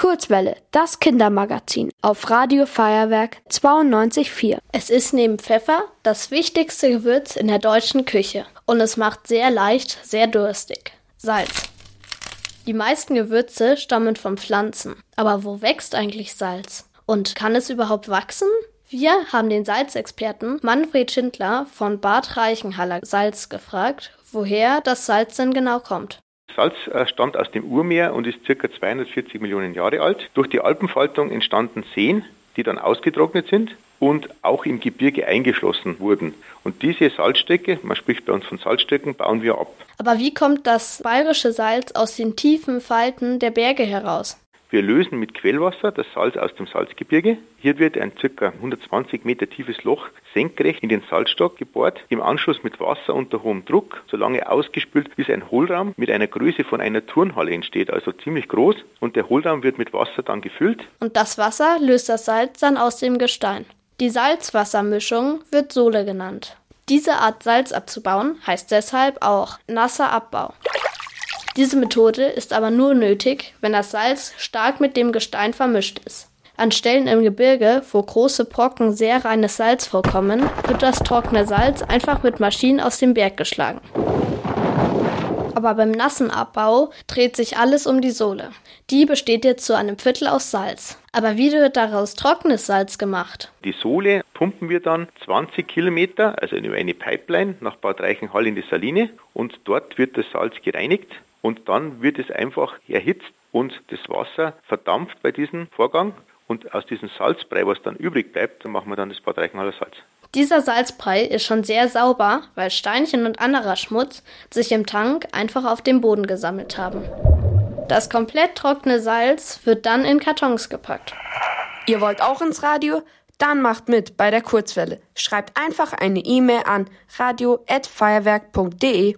Kurzwelle, das Kindermagazin auf Radio Feuerwerk 92.4. Es ist neben Pfeffer das wichtigste Gewürz in der deutschen Küche und es macht sehr leicht, sehr durstig. Salz. Die meisten Gewürze stammen von Pflanzen. Aber wo wächst eigentlich Salz? Und kann es überhaupt wachsen? Wir haben den Salzexperten Manfred Schindler von Bad Reichenhaller Salz gefragt, woher das Salz denn genau kommt. Salz äh, stammt aus dem Urmeer und ist ca. 240 Millionen Jahre alt. Durch die Alpenfaltung entstanden Seen, die dann ausgetrocknet sind und auch im Gebirge eingeschlossen wurden. Und diese Salzstücke, man spricht bei uns von Salzstöcken, bauen wir ab. Aber wie kommt das bayerische Salz aus den tiefen Falten der Berge heraus? Wir lösen mit Quellwasser das Salz aus dem Salzgebirge. Hier wird ein ca. 120 Meter tiefes Loch senkrecht in den Salzstock gebohrt, im Anschluss mit Wasser unter hohem Druck, so lange ausgespült, bis ein Hohlraum mit einer Größe von einer Turnhalle entsteht, also ziemlich groß. Und der Hohlraum wird mit Wasser dann gefüllt. Und das Wasser löst das Salz dann aus dem Gestein. Die Salzwassermischung wird Sole genannt. Diese Art Salz abzubauen heißt deshalb auch nasser Abbau. Diese Methode ist aber nur nötig, wenn das Salz stark mit dem Gestein vermischt ist. An Stellen im Gebirge, wo große Brocken sehr reines Salz vorkommen, wird das trockene Salz einfach mit Maschinen aus dem Berg geschlagen. Aber beim nassen Abbau dreht sich alles um die Sohle. Die besteht jetzt zu einem Viertel aus Salz. Aber wie wird daraus trockenes Salz gemacht? Die Sohle pumpen wir dann 20 Kilometer, also über eine Pipeline nach Bad Reichenhall in die Saline und dort wird das Salz gereinigt und dann wird es einfach erhitzt und das Wasser verdampft bei diesem Vorgang und aus diesem Salzbrei, was dann übrig bleibt, dann machen wir dann das Bad Reichenhaller Salz. Dieser Salzbrei ist schon sehr sauber, weil Steinchen und anderer Schmutz sich im Tank einfach auf dem Boden gesammelt haben. Das komplett trockene Salz wird dann in Kartons gepackt. Ihr wollt auch ins Radio? Dann macht mit bei der Kurzwelle. Schreibt einfach eine E-Mail an radio@feuerwerk.de.